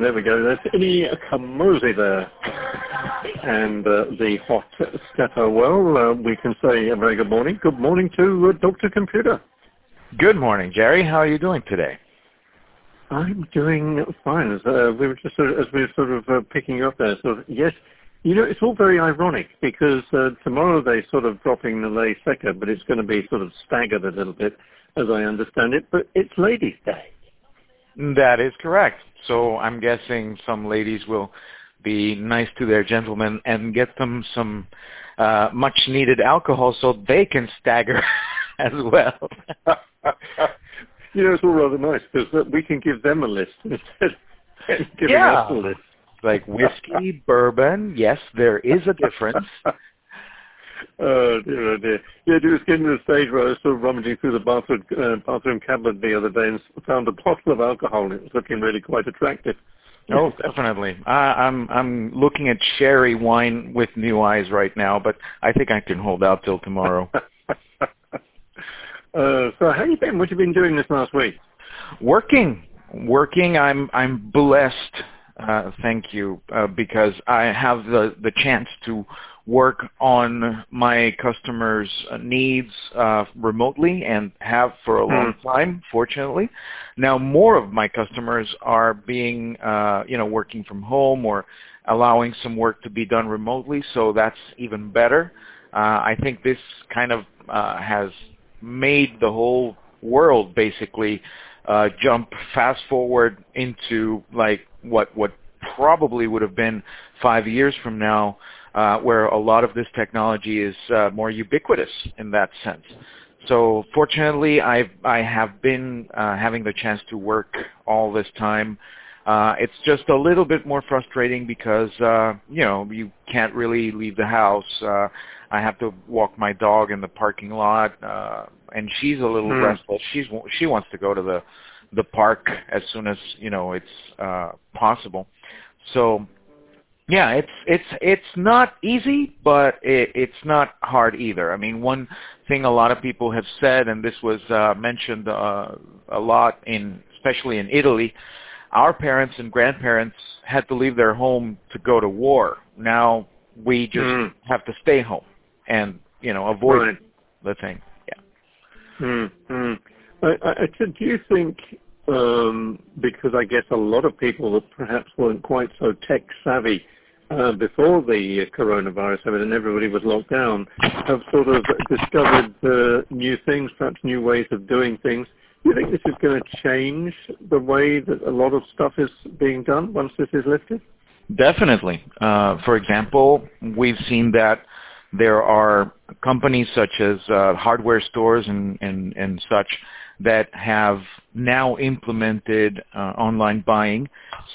There we go. That's Ini Kamoze there. And uh, the hot stepper. Well, uh, we can say a very good morning. Good morning to uh, Dr. Computer. Good morning, Gerry. How are you doing today? I'm doing fine. As, uh, we were just sort of, as we were sort of uh, picking up there, sort of, yes, you know, it's all very ironic because uh, tomorrow they sort of dropping the lay sector, but it's going to be sort of staggered a little bit, as I understand it. But it's Ladies' Day. That is correct. So I'm guessing some ladies will be nice to their gentlemen and get them some uh, much needed alcohol so they can stagger as well. you know, it's all rather nice because we can give them a list instead of giving yeah. us a list. Like whiskey, bourbon, yes, there is a difference. Oh dear, oh dear. Yeah, it was getting to the stage where I was sort of rummaging through the bathroom, uh, bathroom cabinet the other day and found a bottle of alcohol and it was looking really quite attractive. Oh, definitely. I, I'm I'm looking at sherry wine with new eyes right now, but I think I can hold out till tomorrow. uh, so how you been? What you been doing this last week? Working, working. I'm I'm blessed. Uh, thank you, uh, because I have the the chance to work on my customers' needs uh, remotely and have for a long time, fortunately. Now more of my customers are being, uh, you know, working from home or allowing some work to be done remotely, so that's even better. Uh, I think this kind of uh, has made the whole world basically uh, jump fast forward into like what what probably would have been five years from now uh, where a lot of this technology is uh, more ubiquitous in that sense. So fortunately, I've, I have been uh, having the chance to work all this time. Uh, it's just a little bit more frustrating because, uh, you know, you can't really leave the house. Uh, I have to walk my dog in the parking lot, uh, and she's a little Hmm. restless. She's, she wants to go to the, the park as soon as, you know, it's uh, possible. So yeah, it's it's it's not easy, but it, it's not hard either. I mean, one thing a lot of people have said, and this was uh, mentioned uh, a lot in, especially in Italy, our parents and grandparents had to leave their home to go to war. Now we just Mm. have to stay home and you know avoid Right. the thing. Yeah. Mm, mm. I, I, I do you think, um, because I guess a lot of people that perhaps weren't quite so tech savvy uh, before the coronavirus happened and everybody was locked down, have sort of discovered uh, new things, perhaps new ways of doing things. Do you think this is going to change the way that a lot of stuff is being done once this is lifted? Definitely. Uh, for example, we've seen that there are companies such as uh, hardware stores and, and, and such that have now implemented uh, online buying.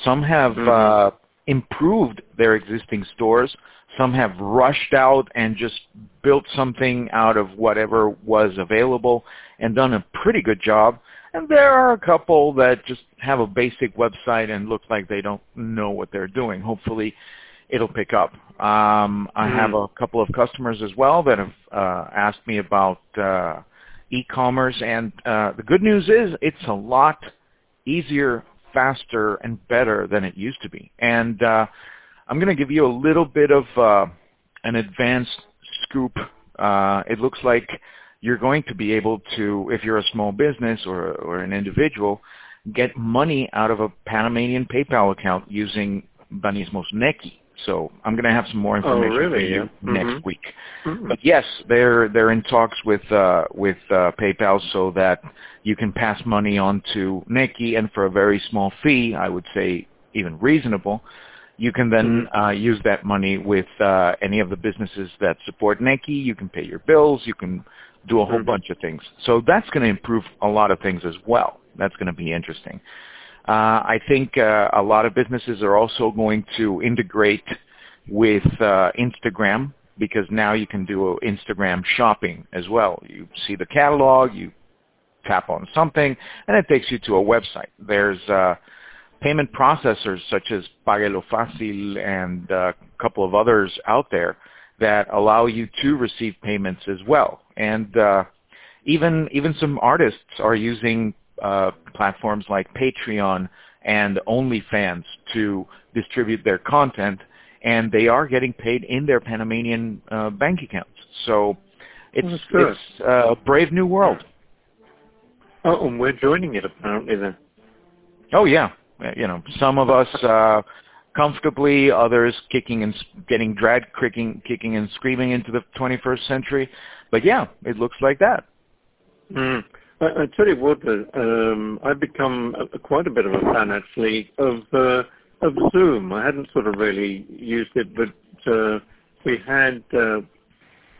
Some have uh, improved their existing stores. Some have rushed out and just built something out of whatever was available and done a pretty good job. And there are a couple that just have a basic website and look like they don't know what they're doing. Hopefully it'll pick up. Um, I Mm. have a couple of customers as well that have uh, asked me about uh, e-commerce, and uh, the good news is it's a lot easier, faster, and better than it used to be. And uh, I'm going to give you a little bit of uh, an advanced scoop. Uh, it looks like you're going to be able to, if you're a small business or, or an individual, get money out of a Panamanian PayPal account using Banistmo's Nequi. So I'm going to have some more information for really? you Yeah. next Mhm. week. Mm. But yes, they're they're in talks with uh, with uh, PayPal so that you can pass money on to Nequi, and for a very small fee, I would say even reasonable, you can then uh, use that money with uh, any of the businesses that support Nequi. You can pay your bills. You can do a whole Mhm. bunch of things. So that's going to improve a lot of things as well. That's going to be interesting. Uh, I think uh, a lot of businesses are also going to integrate with uh, Instagram because now you can do Instagram shopping as well. You see the catalog, you tap on something, and it takes you to a website. There's uh, payment processors such as Páguelo Fácil and uh, a couple of others out there that allow you to receive payments as well. And uh, even even some artists are using uh, platforms like Patreon and OnlyFans to distribute their content, and they are getting paid in their Panamanian uh, bank accounts. So it's it's a brave new world. Oh, and we're joining it apparently then. Oh yeah, you know, some of us uh, comfortably, others kicking and getting dragged, kicking, kicking and screaming into the 21st century. But yeah, it looks like that. Mm. I, I tell you what, uh, um, I've become a, quite a bit of a fan actually of uh, of Zoom. I hadn't sort of really used it, but uh, we had uh,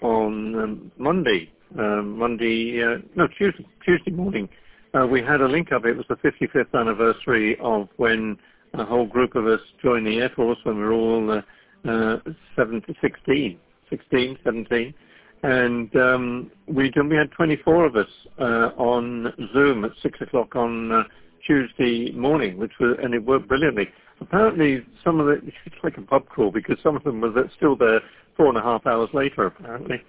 on um, Monday, uh, Monday, uh, no Tuesday, Tuesday morning, uh, we had a link up. It was the 55th anniversary of when a whole group of us joined the Air Force when we were all uh, uh, 17, 16, 16, 17. And um, we, we had 24 of us uh, on Zoom at 6 o'clock on uh, Tuesday morning, which was, and it worked brilliantly. Apparently, some of it, it's like a pub crawl because some of them were still there four and a half hours later, apparently.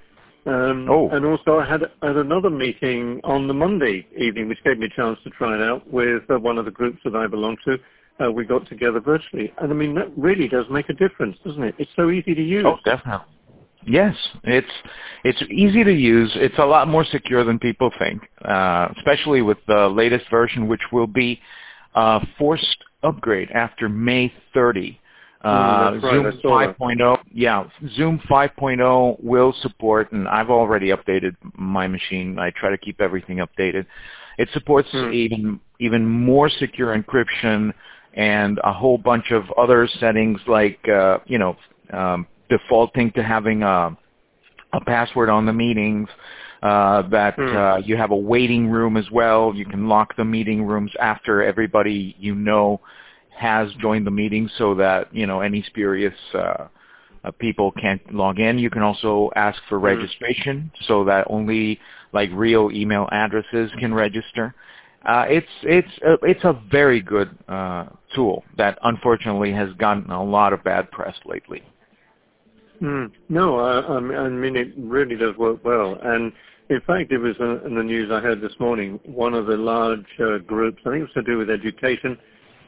Um, oh. And also, I had, had another meeting on the Monday evening, which gave me a chance to try it out with uh, one of the groups that I belong to. Uh, we got together virtually, and I mean that really does make a difference, doesn't it? It's so easy to use. Oh, definitely. Yes, it's it's easy to use. It's a lot more secure than people think, uh, especially with the latest version, which will be uh, forced upgrade after May 30. Uh, mm, Zoom 5.0, yeah, Zoom 5.0 will support, and I've already updated my machine. I try to keep everything updated. It supports mm. even even more secure encryption and a whole bunch of other settings like uh, you know um, defaulting to having a, a password on the meetings. Uh, that hmm. uh, you have a waiting room as well. You can lock the meeting rooms after everybody you know has joined the meeting so that, you know, any spurious uh, uh, people can't log in. You can also ask for mm-hmm. registration so that only like real email addresses can register. Uh, it's it's a, it's a very good uh, tool that unfortunately has gotten a lot of bad press lately. Mm, no, I, I mean it really does work well, and in fact, it was uh, in the news I heard this morning. One of the large uh, groups, I think it was to do with education,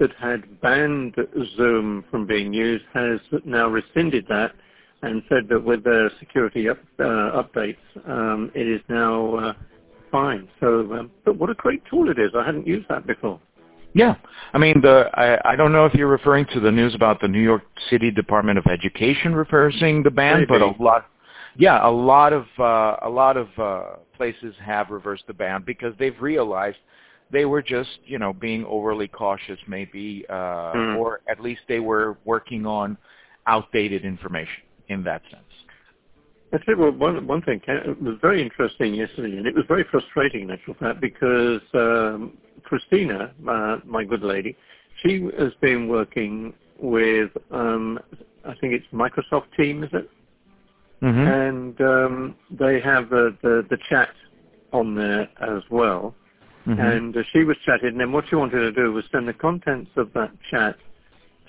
that had banned Zoom from being used has now rescinded that and said that with their security up, uh, updates, um, it is now uh, fine. So, um, but what a great tool it is! I hadn't used that before. Yeah, I mean, the I, I don't know if you're referring to the news about the New York City Department of Education reversing the ban, Maybe. but a lot, yeah, a lot of uh, a lot of uh, places have reversed the ban because they've realized they were just, you know, being overly cautious maybe, uh, mm. or at least they were working on outdated information in that sense. I tell you one, one thing It was very interesting yesterday, and it was very frustrating in actual fact because um, Christina, uh, my good lady, she has been working with, um, I think it's Microsoft Teams, is it? Mm-hmm. And um, they have the, the, the chat on there as well. Mm-hmm. And uh, she was chatting, and then what she wanted to do was send the contents of that chat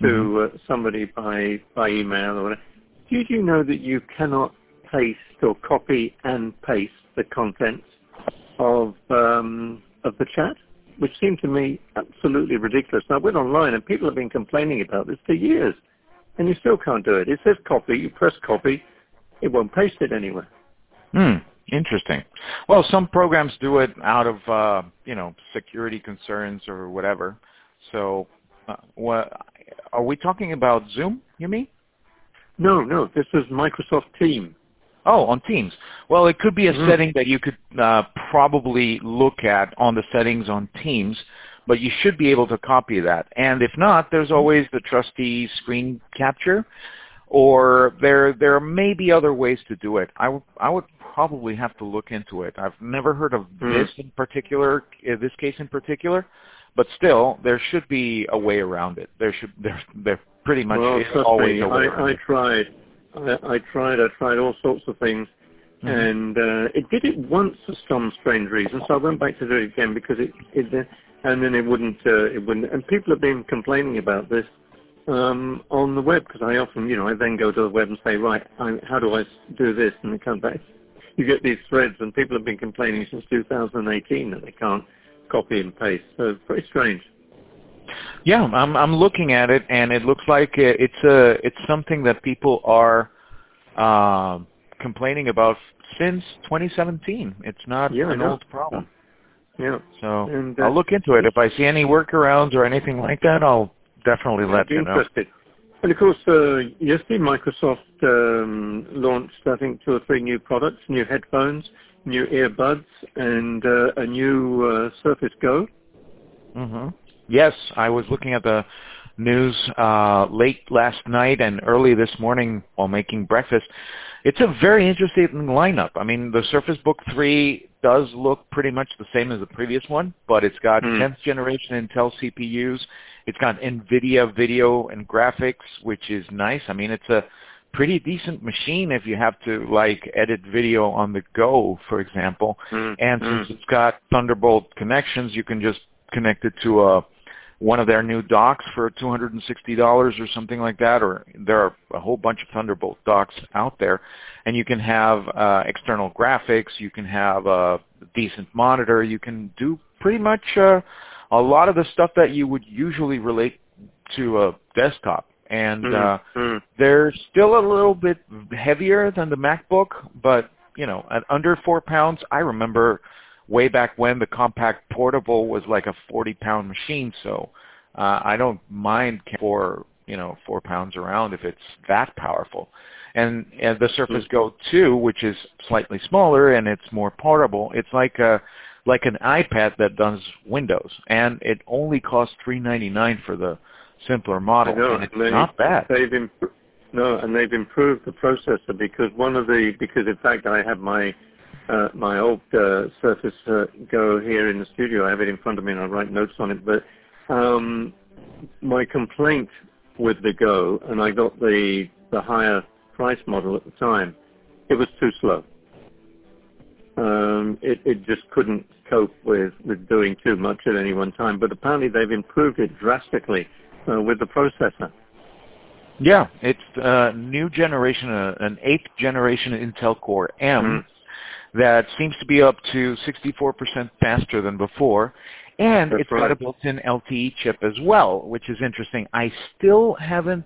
to mm-hmm. uh, somebody by by email or whatever. Did you know that you cannot paste or copy and paste the contents of um, of the chat? Which seemed to me absolutely ridiculous. And I went online, and people have been complaining about this for years, and you still can't do it. It says copy, you press copy, it won't paste it anywhere. Hmm. Interesting. Well, some programs do it out of uh, you know security concerns or whatever. So, uh, what are we talking about? Zoom? You mean? No, no. This is Microsoft Teams. Oh, on Teams. Well, it could be a mm-hmm. setting that you could uh, probably look at on the settings on Teams, but you should be able to copy that. And if not, there's always the trusty screen capture, or there there may be other ways to do it. I, w- I would probably have to look into it. I've never heard of mm. this in particular, this case in particular, but still, there should be a way around it. There should there there pretty much well, is always me, a way I, I tried. I, I tried. I tried all sorts of things, mm-hmm. and uh, it did it once for some strange reason. So I went back to do it again because it, it and then it wouldn't. Uh, it wouldn't. And people have been complaining about this um, on the web because I often, you know, I then go to the web and say, right, I, how do I do this? And it comes back you get these threads, and people have been complaining since 2018 that they can't copy and paste. So it's very strange. Yeah, I'm I'm looking at it, and it looks like it's a it's something that people are uh, complaining about since 2017. It's not yeah, an old problem. Yeah. So and, uh, I'll look into it. If I see any workarounds or anything like that, I'll definitely let you know. Interested. And of course, uh, yesterday Microsoft um, launched, I think, two or three new products, new headphones, new earbuds, and uh, a new uh, Surface Go. Mm-hmm. Yes, I was looking at the news uh, late last night and early this morning while making breakfast. It's a very interesting lineup. I mean, the Surface Book 3 does look pretty much the same as the previous one, but it's got Hmm. 10th generation Intel CPUs. It's got NVIDIA video and graphics, which is nice. I mean, it's a pretty decent machine if you have to like edit video on the go, for example. Mm, And mm. since it's got Thunderbolt connections, you can just connect it to a one of their new docks for $260 or something like that, or there are a whole bunch of Thunderbolt docks out there, and you can have uh, external graphics, you can have a decent monitor, you can do pretty much uh, a lot of the stuff that you would usually relate to a desktop. And Mm, uh, mm. they're still a little bit heavier than the MacBook, but you know, at under four pounds, I remember way back when the Compaq Portable was like a 40 pound machine. So uh, I don't mind for you know four pounds around if it's that powerful. And, and the Surface Go 2, which is slightly smaller and it's more portable, it's like a like an iPad that does Windows, and it only costs 3.99 for the simpler model, I know, and it's and they- not bad. They've imp- no, and they've improved the processor because one of the because in fact I have my uh, my old uh, Surface uh, Go here in the studio. I have it in front of me and I write notes on it. But um, my complaint with the Go, and I got the the higher price model at the time, it was too slow. Um, it, it just couldn't cope with, with doing too much at any one time. But apparently they've improved it drastically uh, with the processor. Yeah, it's a new generation, uh, an eighth generation Intel Core M Mm. that seems to be up to 64% faster than before, and That's it's got a built-in LTE chip as well, which is interesting. I still haven't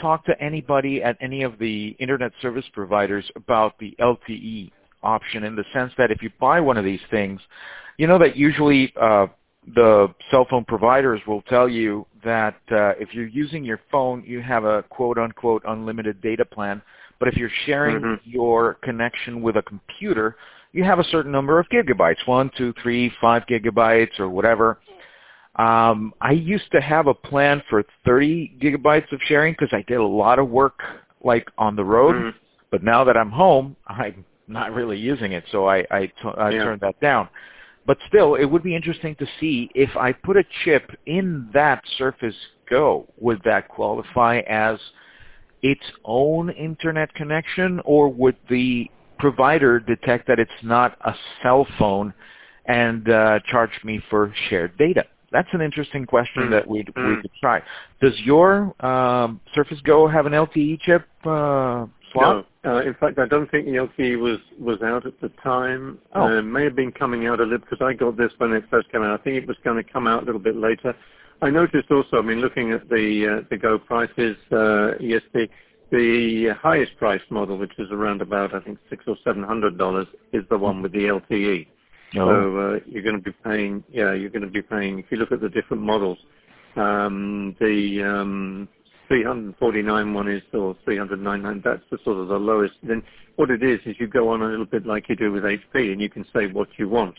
talked to anybody at any of the internet service providers about the LTE option in the sense that if you buy one of these things, you know that usually uh, the cell phone providers will tell you that uh, if you're using your phone, you have a quote-unquote unlimited data plan. But if you're sharing Mhm. your connection with a computer, you have a certain number of gigabytes, one, two, three, five gigabytes, or whatever. Um, I used to have a plan for 30 gigabytes of sharing because I did a lot of work like on the road. Mm. But now that I'm home, I'm not really using it, so I, I, t- I Yeah. turned that down. But still, it would be interesting to see if I put a chip in that Surface Go, would that qualify as its own internet connection, or would the provider detect that it's not a cell phone and uh, charge me for shared data? That's an interesting question Mm. that we'd, we Mm. could try. Does your um, Surface Go have an LTE chip uh, slot? No. Uh, in fact, I don't think the LTE was, was out at the time. Oh. Uh, it may have been coming out a little because I got this when it first came out. I think it was going to come out a little bit later. I noticed also, I mean, looking at the uh, the Go prices, uh, yes, the the highest priced model, which is around about I think six or seven hundred dollars, is the one with the LTE. No. So uh, you're going to be paying, yeah, you're going to be paying. If you look at the different models, um, the um, 349 one is or 399. That's the sort of the lowest. Then what it is is you go on a little bit like you do with HP, and you can say what you want,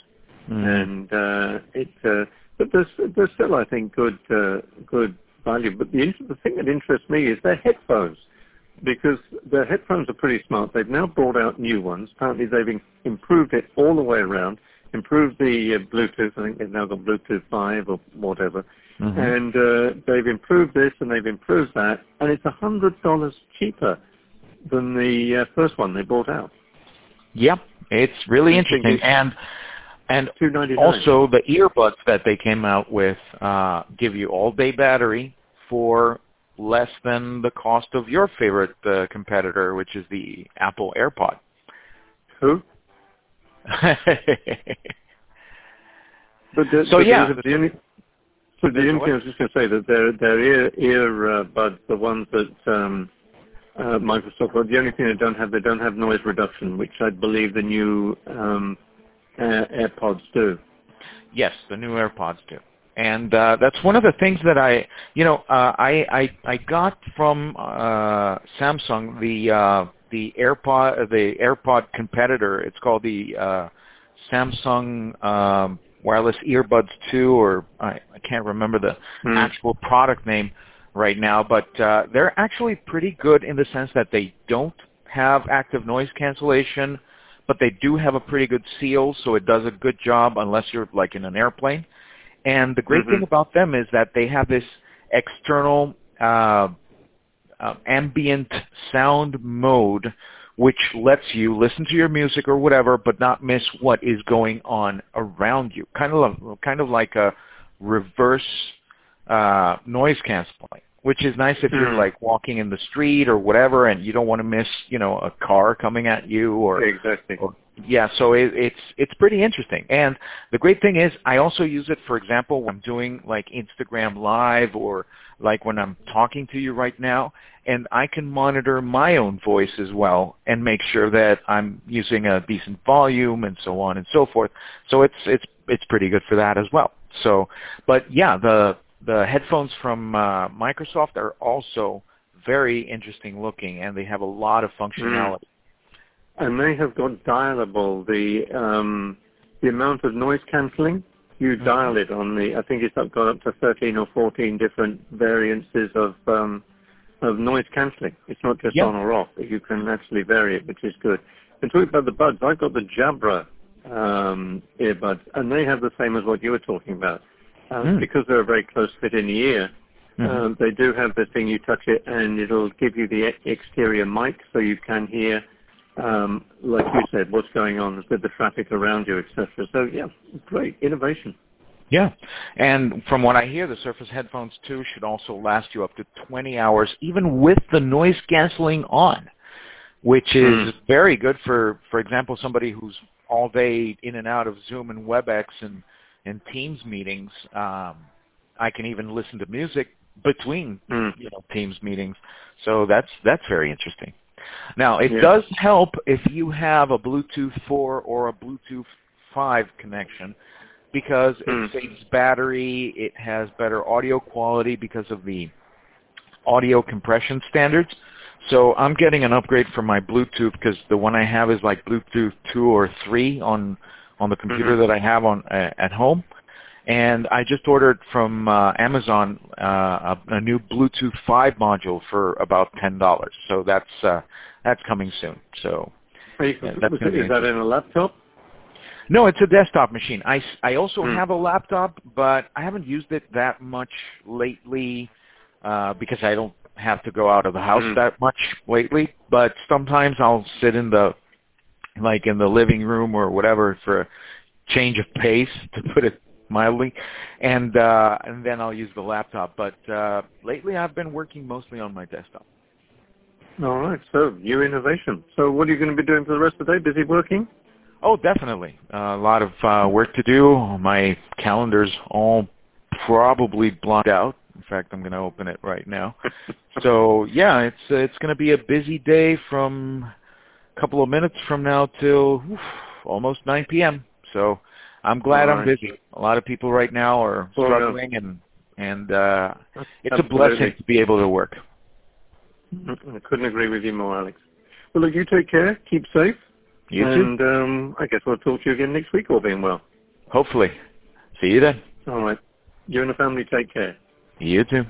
Mhm. and uh, it. Uh, but there's there's still I think good uh, good value. But the the thing that interests me is their headphones because the headphones are pretty smart. They've now brought out new ones. Apparently, they've improved it all the way around. Improved the uh, Bluetooth. I think they've now got Bluetooth 5 or whatever. Mhm. And uh, they've improved this and they've improved that, and it's a hundred dollars cheaper than the uh, first one they brought out. Yep, it's really interesting, it's- and and Two ninety nine. also the earbuds that they came out with uh, give you all day battery for less than the cost of your favorite uh, competitor, which is the Apple AirPod. who? But the, So, but yeah. the, the only, So the only thing I was just going to say that their their ear ear uh, buds, the ones that um, uh, Microsoft, well, the only thing they don't have, they don't have noise reduction, which I believe the new um, Air, AirPods do. Yes, the new AirPods do. And uh, that's one of the things that I, you know, uh, I, I I got from uh, Samsung the uh, the AirPod the AirPod competitor. It's called the uh, Samsung um, wireless earbuds 2, or I, I can't remember the Hmm. actual product name right now, but uh, they're actually pretty good in the sense that they don't have active noise cancellation, but they do have a pretty good seal, so it does a good job unless you're like in an airplane. And the great Mhm. thing about them is that they have this external uh, uh, ambient sound mode which lets you listen to your music or whatever, but not miss what is going on around you. Kind of, like- kind of like a reverse uh, noise canceling, which is nice if you're Hmm. like walking in the street or whatever, and you don't want to miss, you know, a car coming at you or Exactly. or- yeah, so it, it's it's pretty interesting. And the great thing is, I also use it, for example, when I'm doing like Instagram Live or like when I'm talking to you right now, and I can monitor my own voice as well and make sure that I'm using a decent volume and so on and so forth. So it's it's it's pretty good for that as well. So, but yeah, the the headphones from uh, Microsoft are also very interesting looking, and they have a lot of functionality. And they have got dialable the um, the amount of noise cancelling. You Mhm. dial it on the. I think it's up, got up to 13 or 14 different variances of um, of noise cancelling. It's not just Yeah. on or off. You can actually vary it, which is good. And talking about the buds, I've got the Jabra um, earbuds, and they have the same as what you were talking about. Um, Mm. Because they're a very close fit in the ear, Mhm. um, they do have the thing you touch it and it'll give you the exterior mic so you can hear, um, like you said, what's going on with the traffic around you, etc. So yeah, great innovation. Yeah, and from what I hear, the Surface headphones 2 should also last you up to 20 hours, even with the noise canceling on, which is Mm. very good for, for example, somebody who's all day in and out of Zoom and WebEx and, and Teams meetings. Um, I can even listen to music between Mm. you know Teams meetings, so that's that's very interesting. Now, it Yeah. does help if you have a Bluetooth 4 or a Bluetooth 5 connection because it Hmm. saves battery, it has better audio quality because of the audio compression standards. So I'm getting an upgrade for my Bluetooth because the one I have is like Bluetooth 2 or 3 on on the computer Mhm. that I have on uh, at home. And I just ordered from uh, Amazon uh, a, a new Bluetooth 5 module for about ten dollars. So that's uh, that's coming soon. So Yeah, that's gonna it- be is that in a laptop? no, it's a desktop machine. I, I also Hmm. have a laptop, but I haven't used it that much lately uh, because I don't have to go out of the house Hmm. that much lately. But sometimes I'll sit in the like in the living room or whatever for a change of pace, to put it mildly, and uh, and then I'll use the laptop. But uh, lately, I've been working mostly on my desktop. All right. So new innovation. So what are you going to be doing for the rest of the day? Busy working? Oh, definitely. Uh, a lot of uh, work to do. My calendar's all probably blocked out. In fact, I'm going to open it right now. so yeah, it's uh, it's going to be a busy day from a couple of minutes from now till oof, almost 9 p.m. So I'm glad All I'm busy. A lot of people right now are no. struggling, and and uh, it's a blessing to be able to work. I couldn't agree with you more, Alex. Well, look, you take care. Keep safe. You too. and um, I guess we'll talk to you again next week, all being well. Hopefully. See you then. All right. You and the family take care. You too.